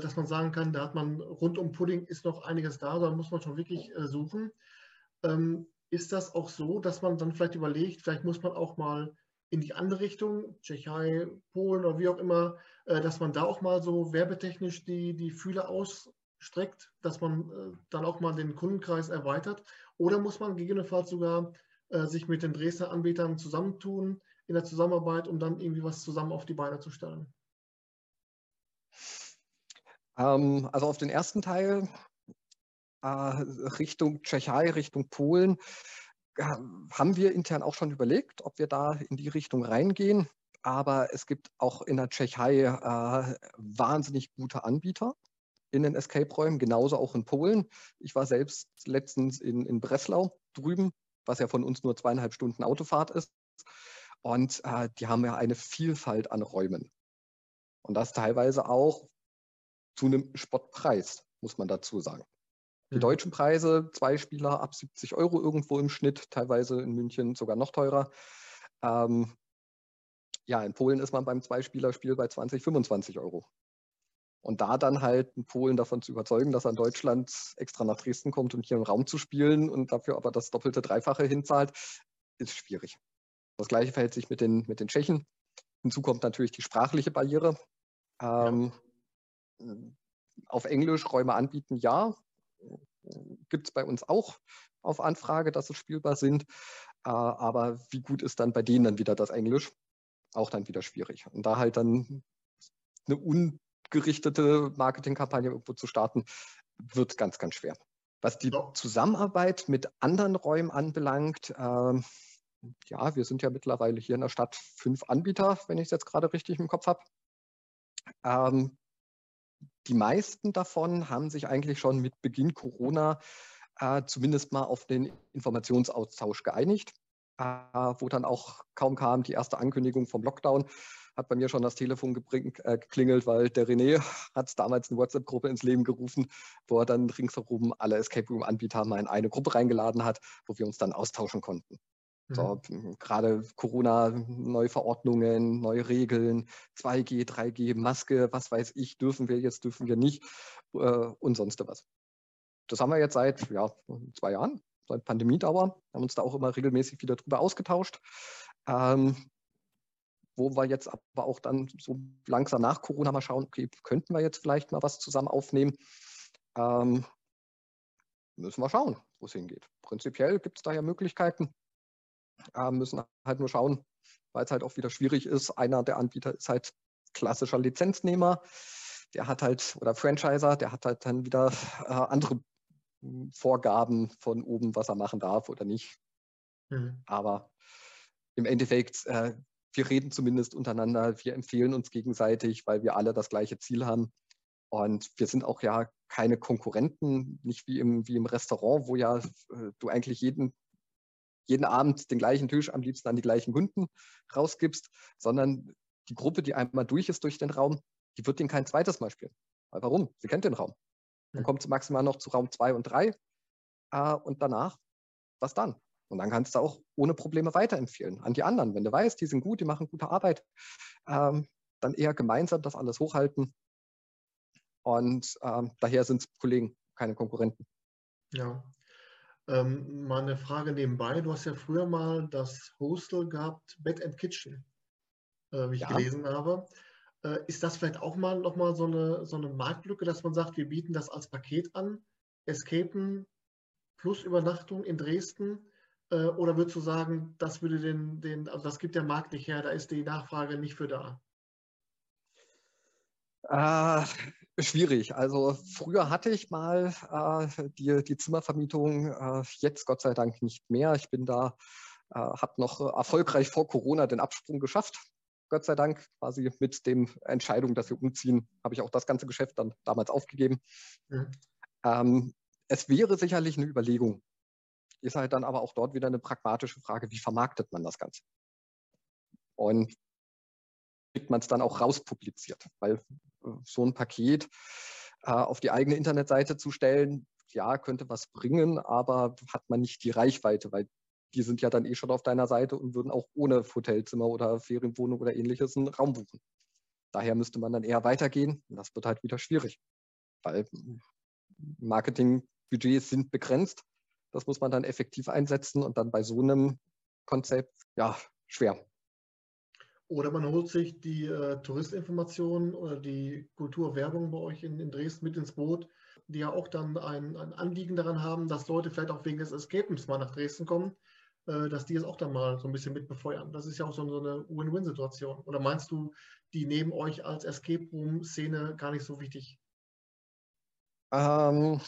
dass man sagen kann, da hat man rund um Pudding ist noch einiges da, da muss man schon wirklich äh, suchen. Ähm, ist das auch so, dass man dann vielleicht überlegt, vielleicht muss man auch mal in die andere Richtung, Tschechei, Polen oder wie auch immer, äh, dass man da auch mal so werbetechnisch die, die Fühler ausstreckt, dass man dann auch mal den Kundenkreis erweitert? Oder muss man gegebenenfalls sogar sich mit den Dresdner Anbietern zusammentun in der Zusammenarbeit, um dann irgendwie was zusammen auf die Beine zu stellen? Ähm, also auf den ersten Teil äh, Richtung Tschechei, Richtung Polen, haben wir intern auch schon überlegt, ob wir da in die Richtung reingehen. Aber es gibt auch in der Tschechei äh, wahnsinnig gute Anbieter in den Escape-Räumen, genauso auch in Polen. Ich war selbst letztens in, in Breslau drüben, was ja von uns nur zweieinhalb Stunden Autofahrt ist. Und äh, die haben ja eine Vielfalt an Räumen. Und das teilweise auch zu einem Spottpreis, muss man dazu sagen. Die mhm. deutschen Preise, zwei Spieler ab 70 Euro irgendwo im Schnitt, teilweise in München sogar noch teurer. Ähm, ja, in Polen ist man beim Zweispielerspiel bei 20, 25 Euro. Und da dann halt in Polen davon zu überzeugen, dass er in Deutschland extra nach Dresden kommt, um hier im Raum zu spielen und dafür aber das doppelte, dreifache hinzahlt, ist schwierig. Das gleiche verhält sich mit den, mit den Tschechen. Hinzu kommt natürlich die sprachliche Barriere. Ähm, ja. Auf Englisch Räume anbieten, ja. Gibt es bei uns auch auf Anfrage, dass es spielbar sind. Äh, aber wie gut ist dann bei denen dann wieder das Englisch? Auch dann wieder schwierig. Und da halt dann eine ungerichtete Marketingkampagne irgendwo zu starten, wird ganz, ganz schwer. Was die Zusammenarbeit mit anderen Räumen anbelangt, äh, ja, wir sind ja mittlerweile hier in der Stadt fünf Anbieter, wenn ich es jetzt gerade richtig im Kopf habe. Ähm, die meisten davon haben sich eigentlich schon mit Beginn Corona äh, zumindest mal auf den Informationsaustausch geeinigt, äh, wo dann auch kaum kam die erste Ankündigung vom Lockdown, hat bei mir schon das Telefon äh, geklingelt, weil der René hat damals eine WhatsApp-Gruppe ins Leben gerufen, wo er dann ringsherum alle Escape Room-Anbieter mal in eine Gruppe reingeladen hat, wo wir uns dann austauschen konnten. So, mhm. gerade Corona, neue Verordnungen, neue Regeln, 2G, 3G, Maske, was weiß ich, dürfen wir jetzt, dürfen wir nicht äh, und sonst was. Das haben wir jetzt seit ja, zwei Jahren, seit Pandemiedauer, haben uns da auch immer regelmäßig wieder drüber ausgetauscht. Ähm, wo wir jetzt aber auch dann so langsam nach Corona mal schauen, okay, könnten wir jetzt vielleicht mal was zusammen aufnehmen? Ähm, müssen wir schauen, wo es hingeht. Prinzipiell gibt es da ja Möglichkeiten äh, müssen halt nur schauen, weil es halt auch wieder schwierig ist. Einer der Anbieter ist halt klassischer Lizenznehmer. Der hat halt, oder Franchiser, der hat halt dann wieder äh, andere Vorgaben von oben, was er machen darf oder nicht. Mhm. Aber im Endeffekt, äh, wir reden zumindest untereinander, wir empfehlen uns gegenseitig, weil wir alle das gleiche Ziel haben. Und wir sind auch ja keine Konkurrenten, nicht wie im, wie im Restaurant, wo ja äh, du eigentlich jeden jeden Abend den gleichen Tisch am liebsten an die gleichen Kunden rausgibst, sondern die Gruppe, die einmal durch ist durch den Raum, die wird den kein zweites Mal spielen. Weil warum? Sie kennt den Raum. Dann kommt sie maximal noch zu Raum 2 und 3 äh, und danach, was dann? Und dann kannst du auch ohne Probleme weiterempfehlen an die anderen. Wenn du weißt, die sind gut, die machen gute Arbeit, ähm, dann eher gemeinsam das alles hochhalten. Und ähm, daher sind es Kollegen, keine Konkurrenten. Ja, ähm, mal eine Frage nebenbei. Du hast ja früher mal das Hostel gehabt, Bed and Kitchen, äh, wie ich ja. gelesen habe. Äh, ist das vielleicht auch mal nochmal so eine, so eine Marktlücke, dass man sagt, wir bieten das als Paket an, Escapen plus Übernachtung in Dresden? Äh, oder würdest du sagen, das würde den, den, also das gibt der Markt nicht her, da ist die Nachfrage nicht für da? Schwierig. Also früher hatte ich mal äh, die, die Zimmervermietung, äh, jetzt Gott sei Dank nicht mehr. Ich bin da, äh, habe noch erfolgreich vor Corona den Absprung geschafft. Gott sei Dank, quasi mit dem Entscheidung, dass wir umziehen, habe ich auch das ganze Geschäft dann damals aufgegeben. Mhm. Ähm, es wäre sicherlich eine Überlegung. Ist halt dann aber auch dort wieder eine pragmatische Frage, wie vermarktet man das Ganze? Und kriegt man es dann auch rauspubliziert, weil so ein Paket äh, auf die eigene Internetseite zu stellen, ja, könnte was bringen, aber hat man nicht die Reichweite, weil die sind ja dann eh schon auf deiner Seite und würden auch ohne Hotelzimmer oder Ferienwohnung oder ähnliches einen Raum buchen. Daher müsste man dann eher weitergehen und das wird halt wieder schwierig, weil Marketingbudgets sind begrenzt. Das muss man dann effektiv einsetzen und dann bei so einem Konzept, ja, schwer. Oder man holt sich die äh, Touristinformationen oder die Kulturwerbung bei euch in, in, Dresden mit ins Boot, die ja auch dann ein, ein, Anliegen daran haben, dass Leute vielleicht auch wegen des Escapes mal nach Dresden kommen, äh, dass die es auch dann mal so ein bisschen mit befeuern. Das ist ja auch so, so eine Win-Win-Situation. Oder meinst du, die nehmen euch als Escape Room-Szene gar nicht so wichtig? Ähm,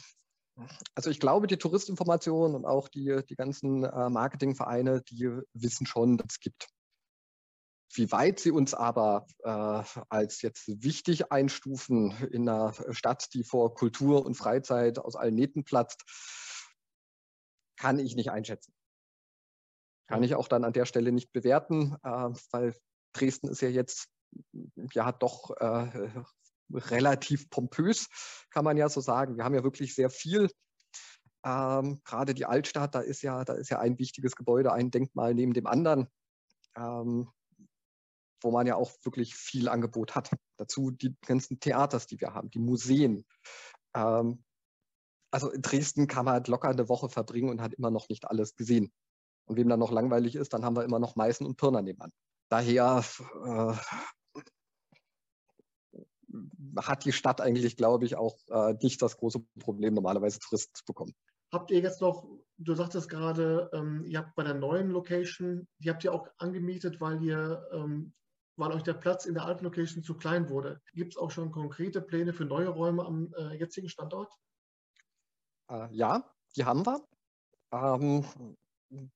Also ich glaube, die Touristinformation und auch die, die ganzen äh, Marketingvereine, die wissen schon, dass es gibt. Wie weit sie uns aber äh, als jetzt wichtig einstufen in einer Stadt, die vor Kultur und Freizeit aus allen Nähten platzt, kann ich nicht einschätzen. Kann ich auch dann an der Stelle nicht bewerten, äh, weil Dresden ist ja jetzt ja doch äh, relativ pompös, kann man ja so sagen. Wir haben ja wirklich sehr viel. Ähm, Gerade die Altstadt, da ist ja, da ist ja ein wichtiges Gebäude, ein Denkmal neben dem anderen. Ähm, wo man ja auch wirklich viel Angebot hat. Dazu die ganzen Theaters, die wir haben, die Museen. Ähm, also in Dresden kann man halt locker eine Woche verbringen und hat immer noch nicht alles gesehen. Und wem dann noch langweilig ist, dann haben wir immer noch Meißen und Pirna nebenan. Daher äh, hat die Stadt eigentlich, glaube ich, auch äh, nicht das große Problem, normalerweise Touristen zu bekommen. Habt ihr jetzt noch, du sagtest gerade, ähm, ihr habt bei der neuen Location, die habt ihr auch angemietet, weil ihr ähm, weil euch der Platz in der alten Location zu klein wurde. Gibt es auch schon konkrete Pläne für neue Räume am äh, jetzigen Standort? Äh, ja, die haben wir. Ähm,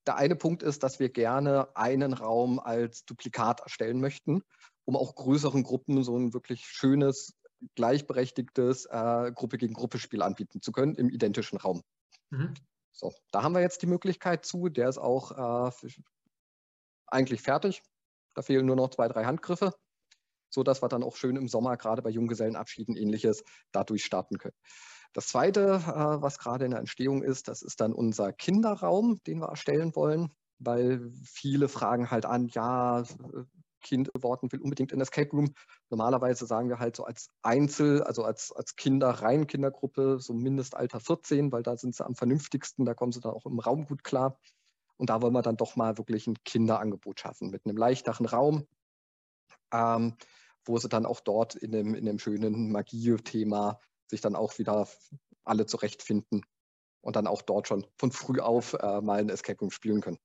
der eine Punkt ist, dass wir gerne einen Raum als Duplikat erstellen möchten, um auch größeren Gruppen so ein wirklich schönes, gleichberechtigtes äh, Gruppe gegen Gruppe Spiel anbieten zu können im identischen Raum. Mhm. So, da haben wir jetzt die Möglichkeit zu. Der ist auch äh, eigentlich fertig. Da fehlen nur noch zwei, drei Handgriffe, sodass wir dann auch schön im Sommer, gerade bei Junggesellenabschieden ähnliches, dadurch starten können. Das Zweite, äh, was gerade in der Entstehung ist, das ist dann unser Kinderraum, den wir erstellen wollen, weil viele fragen halt an, ja, Kind Worten will unbedingt in Escape Room. Normalerweise sagen wir halt so als Einzel, also als, als Kinder, rein Kindergruppe, so Mindestalter 14, weil da sind sie am vernünftigsten, da kommen sie dann auch im Raum gut klar. Und da wollen wir dann doch mal wirklich ein Kinderangebot schaffen mit einem leichteren Raum, ähm, wo sie dann auch dort in dem, in dem schönen Magie-Thema sich dann auch wieder alle zurechtfinden und dann auch dort schon von früh auf äh, mal ein Escape Room spielen können.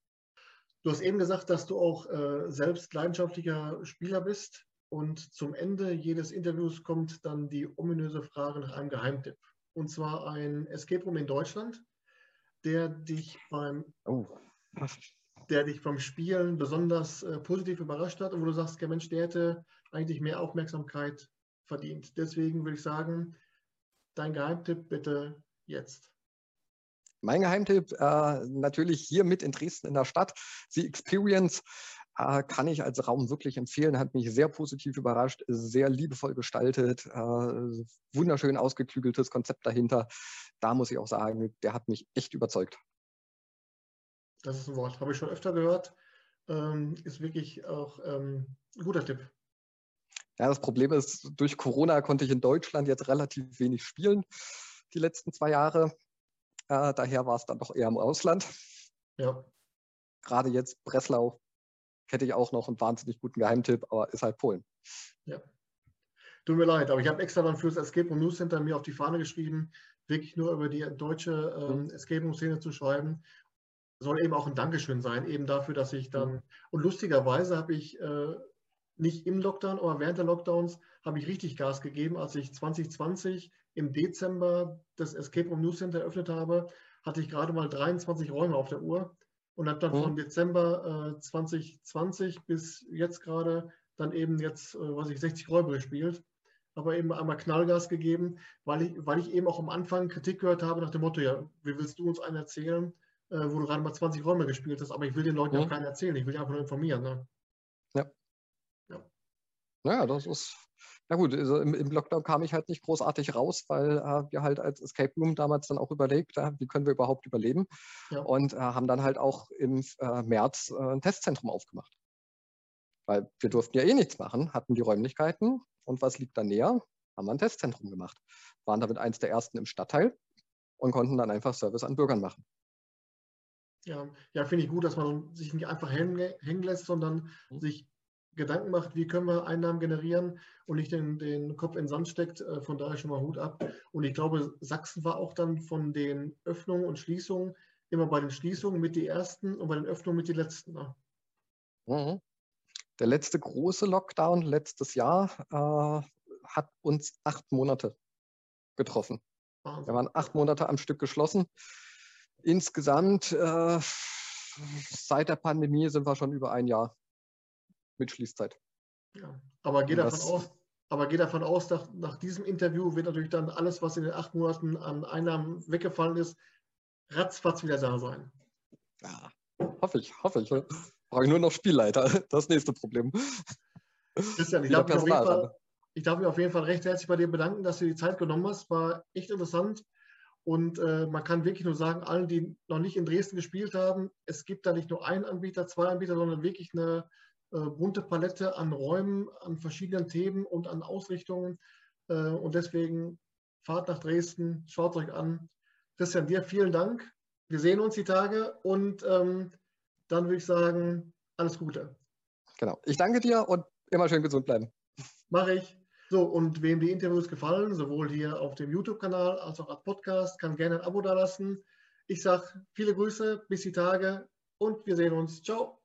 Du hast eben gesagt, dass du auch äh, selbst leidenschaftlicher Spieler bist und zum Ende jedes Interviews kommt dann die ominöse Frage nach einem Geheimtipp. Und zwar ein Escape Room in Deutschland, der dich beim oh der dich vom Spielen besonders äh, positiv überrascht hat und wo du sagst, der Mensch, der hätte eigentlich mehr Aufmerksamkeit verdient. Deswegen würde ich sagen, dein Geheimtipp bitte jetzt. Mein Geheimtipp äh, natürlich hier mit in Dresden in der Stadt. The Experience äh, kann ich als Raum wirklich empfehlen. Hat mich sehr positiv überrascht, sehr liebevoll gestaltet, äh, wunderschön ausgeklügeltes Konzept dahinter. Da muss ich auch sagen, der hat mich echt überzeugt. Das ist ein Wort, habe ich schon öfter gehört. Ähm, ist wirklich auch ähm, ein guter Tipp. Ja, das Problem ist, durch Corona konnte ich in Deutschland jetzt relativ wenig spielen, die letzten zwei Jahre. Äh, daher war es dann doch eher im Ausland. Ja. Gerade jetzt Breslau hätte ich auch noch einen wahnsinnig guten Geheimtipp, aber ist halt Polen. Ja. Tut mir leid, aber ich habe extra dann fürs Escape Room News Center mir auf die Fahne geschrieben, wirklich nur über die deutsche ähm, mhm. Escape Room Szene zu schreiben soll eben auch ein Dankeschön sein, eben dafür, dass ich dann, und lustigerweise habe ich äh, nicht im Lockdown, aber während der Lockdowns habe ich richtig Gas gegeben. Als ich 2020 im Dezember das Escape Room News Center eröffnet habe, hatte ich gerade mal 23 Räume auf der Uhr und habe dann mhm. von Dezember äh, 2020 bis jetzt gerade dann eben jetzt, äh, was ich, 60 Räume gespielt. Aber eben einmal Knallgas gegeben, weil ich, weil ich eben auch am Anfang Kritik gehört habe nach dem Motto, ja, wie willst du uns einen erzählen? Äh, wo du gerade mal 20 Räume gespielt hast, aber ich will den Leuten ja, ja keinen erzählen, ich will die einfach nur informieren. Ne? Ja. ja. Naja, das ist, na gut, also im, im, Lockdown kam ich halt nicht großartig raus, weil äh, wir halt als Escape Room damals dann auch überlegt, äh, wie können wir überhaupt überleben ja. und äh, haben dann halt auch im äh, März äh, ein Testzentrum aufgemacht. Weil wir durften ja eh nichts machen, hatten die Räumlichkeiten und was liegt da näher? Haben wir ein Testzentrum gemacht. Waren damit eins der ersten im Stadtteil und konnten dann einfach Service an Bürgern machen. Ja, ja finde ich gut, dass man sich nicht einfach hängen lässt, sondern mhm. sich Gedanken macht, wie können wir Einnahmen generieren und nicht den, den Kopf in den Sand steckt. Äh, von daher schon mal Hut ab. Und ich glaube, Sachsen war auch dann von den Öffnungen und Schließungen immer bei den Schließungen mit die ersten und bei den Öffnungen mit die letzten. Ne? Mhm. Der letzte große Lockdown letztes Jahr äh, hat uns acht Monate getroffen. Wahnsinn. Wir waren acht Monate am Stück geschlossen. Insgesamt äh, seit der Pandemie sind wir schon über ein Jahr mit Schließzeit. Ja, aber geht davon aus, aber geht davon aus, dass nach diesem Interview wird natürlich dann alles, was in den acht Monaten an Einnahmen weggefallen ist, ratzfatz wieder da sein. Ja, hoffe ich, hoffe ich. Brauche ich nur noch Spielleiter. Das nächste Problem. Christian, ich darf, mich auf jeden Fall, ich darf mich auf jeden Fall recht herzlich bei dir bedanken, dass du die Zeit genommen hast. War echt interessant. Und äh, man kann wirklich nur sagen, allen, die noch nicht in Dresden gespielt haben, es gibt da nicht nur einen Anbieter, zwei Anbieter, sondern wirklich eine äh, bunte Palette an Räumen, an verschiedenen Themen und an Ausrichtungen. Äh, und deswegen fahrt nach Dresden, schaut euch an. Christian, dir vielen Dank. Wir sehen uns die Tage und ähm, dann würde ich sagen, alles Gute. Genau. Ich danke dir und immer schön gesund bleiben. Mache ich. So, und wem die Interviews gefallen, sowohl hier auf dem YouTube-Kanal als auch als Podcast, kann gerne ein Abo dalassen. Ich sage viele Grüße, bis die Tage und wir sehen uns. Ciao.